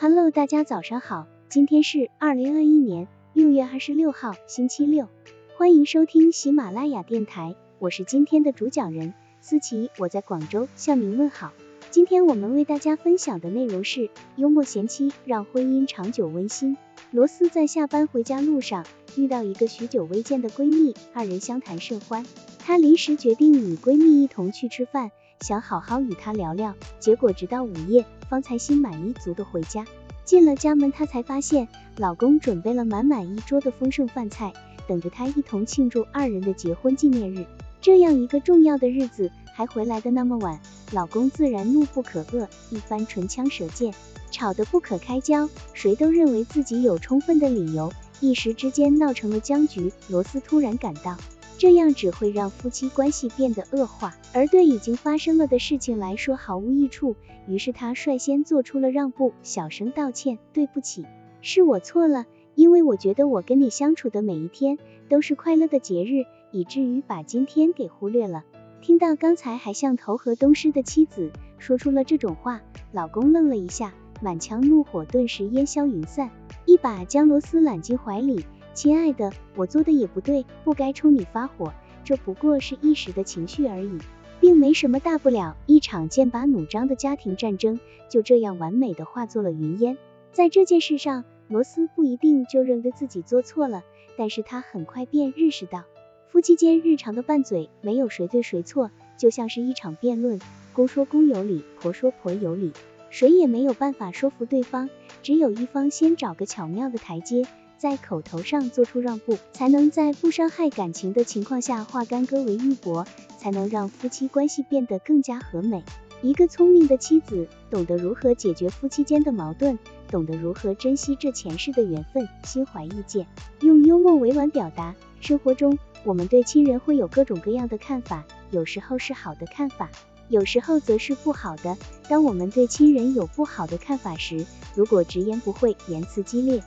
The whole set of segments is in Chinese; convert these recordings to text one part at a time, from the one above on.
Hello，大家早上好，今天是二零二一年六月二十六号，星期六，欢迎收听喜马拉雅电台，我是今天的主讲人思琪，我在广州向您问好。今天我们为大家分享的内容是幽默贤妻让婚姻长久温馨。罗斯在下班回家路上遇到一个许久未见的闺蜜，二人相谈甚欢，她临时决定与闺蜜一同去吃饭。想好好与他聊聊，结果直到午夜方才心满意足的回家。进了家门，她才发现老公准备了满满一桌的丰盛饭菜，等着她一同庆祝二人的结婚纪念日。这样一个重要的日子还回来的那么晚，老公自然怒不可遏，一番唇枪舌剑，吵得不可开交，谁都认为自己有充分的理由，一时之间闹成了僵局。罗斯突然感到。这样只会让夫妻关系变得恶化，而对已经发生了的事情来说毫无益处。于是他率先做出了让步，小声道歉：“对不起，是我错了，因为我觉得我跟你相处的每一天都是快乐的节日，以至于把今天给忽略了。”听到刚才还像投河东施的妻子说出了这种话，老公愣了一下，满腔怒火顿时烟消云散，一把将罗斯揽进怀里。亲爱的，我做的也不对，不该冲你发火，这不过是一时的情绪而已，并没什么大不了。一场剑拔弩张的家庭战争就这样完美的化作了云烟。在这件事上，罗斯不一定就认为自己做错了，但是他很快便认识到，夫妻间日常的拌嘴没有谁对谁错，就像是一场辩论，公说公有理，婆说婆有理，谁也没有办法说服对方，只有一方先找个巧妙的台阶。在口头上做出让步，才能在不伤害感情的情况下化干戈为玉帛，才能让夫妻关系变得更加和美。一个聪明的妻子懂得如何解决夫妻间的矛盾，懂得如何珍惜这前世的缘分，心怀意见，用幽默委婉表达。生活中，我们对亲人会有各种各样的看法，有时候是好的看法，有时候则是不好的。当我们对亲人有不好的看法时，如果直言不讳，言辞激烈。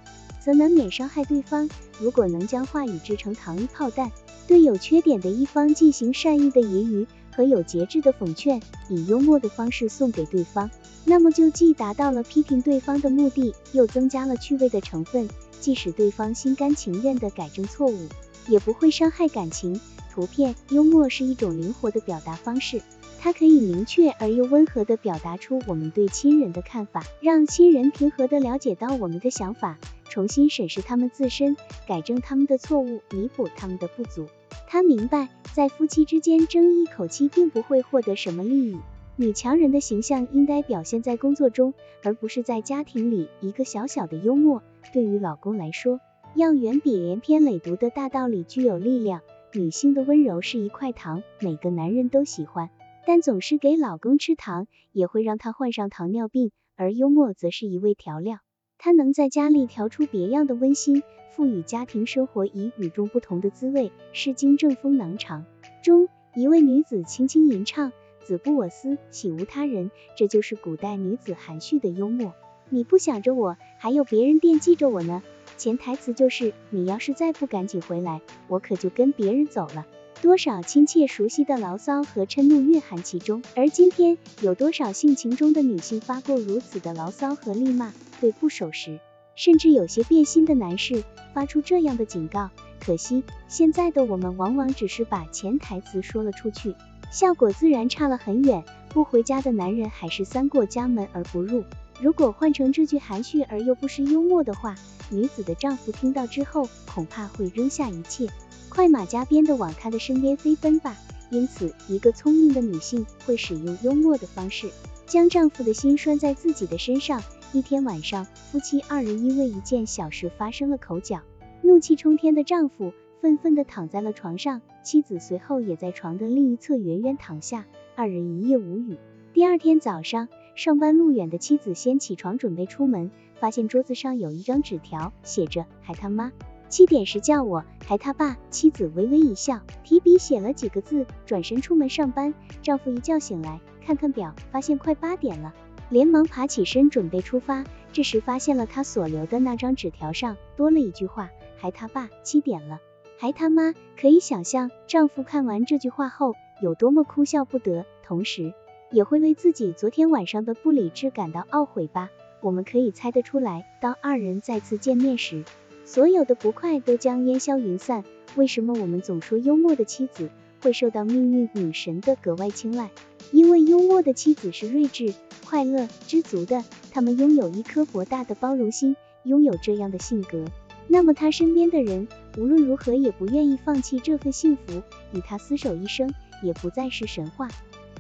则难免伤害对方。如果能将话语制成糖衣炮弹，对有缺点的一方进行善意的揶揄和有节制的讽劝，以幽默的方式送给对方，那么就既达到了批评对方的目的，又增加了趣味的成分，即使对方心甘情愿地改正错误，也不会伤害感情。图片幽默是一种灵活的表达方式，它可以明确而又温和地表达出我们对亲人的看法，让亲人平和地了解到我们的想法。重新审视他们自身，改正他们的错误，弥补他们的不足。他明白，在夫妻之间争一口气，并不会获得什么利益。女强人的形象应该表现在工作中，而不是在家庭里。一个小小的幽默，对于老公来说，要远比连篇累牍的大道理具有力量。女性的温柔是一块糖，每个男人都喜欢，但总是给老公吃糖，也会让他患上糖尿病。而幽默则是一味调料。他能在家里调出别样的温馨，赋予家庭生活以与众不同的滋味。《诗经·正风囊长》中，一位女子轻轻吟唱：“子不我思，岂无他人。”这就是古代女子含蓄的幽默。你不想着我，还有别人惦记着我呢。潜台词就是，你要是再不赶紧回来，我可就跟别人走了。多少亲切熟悉的牢骚和嗔怒蕴含其中，而今天有多少性情中的女性发过如此的牢骚和厉骂？对不守时，甚至有些变心的男士发出这样的警告。可惜现在的我们往往只是把潜台词说了出去，效果自然差了很远。不回家的男人还是三过家门而不入。如果换成这句含蓄而又不失幽默的话，女子的丈夫听到之后，恐怕会扔下一切。快马加鞭的往她的身边飞奔吧。因此，一个聪明的女性会使用幽默的方式，将丈夫的心拴在自己的身上。一天晚上，夫妻二人因为一件小事发生了口角，怒气冲天的丈夫愤愤地躺在了床上，妻子随后也在床的另一侧远远躺下，二人一夜无语。第二天早上，上班路远的妻子先起床准备出门，发现桌子上有一张纸条，写着还他妈。七点时叫我，还他爸。妻子微微一笑，提笔写了几个字，转身出门上班。丈夫一觉醒来，看看表，发现快八点了，连忙爬起身准备出发。这时发现了他所留的那张纸条上多了一句话，还他爸。七点了，还他妈。可以想象丈夫看完这句话后有多么哭笑不得，同时也会为自己昨天晚上的不理智感到懊悔吧。我们可以猜得出来，当二人再次见面时，所有的不快都将烟消云散。为什么我们总说幽默的妻子会受到命运女神的格外青睐？因为幽默的妻子是睿智、快乐、知足的，他们拥有一颗博大的包容心。拥有这样的性格，那么他身边的人无论如何也不愿意放弃这份幸福，与他厮守一生也不再是神话。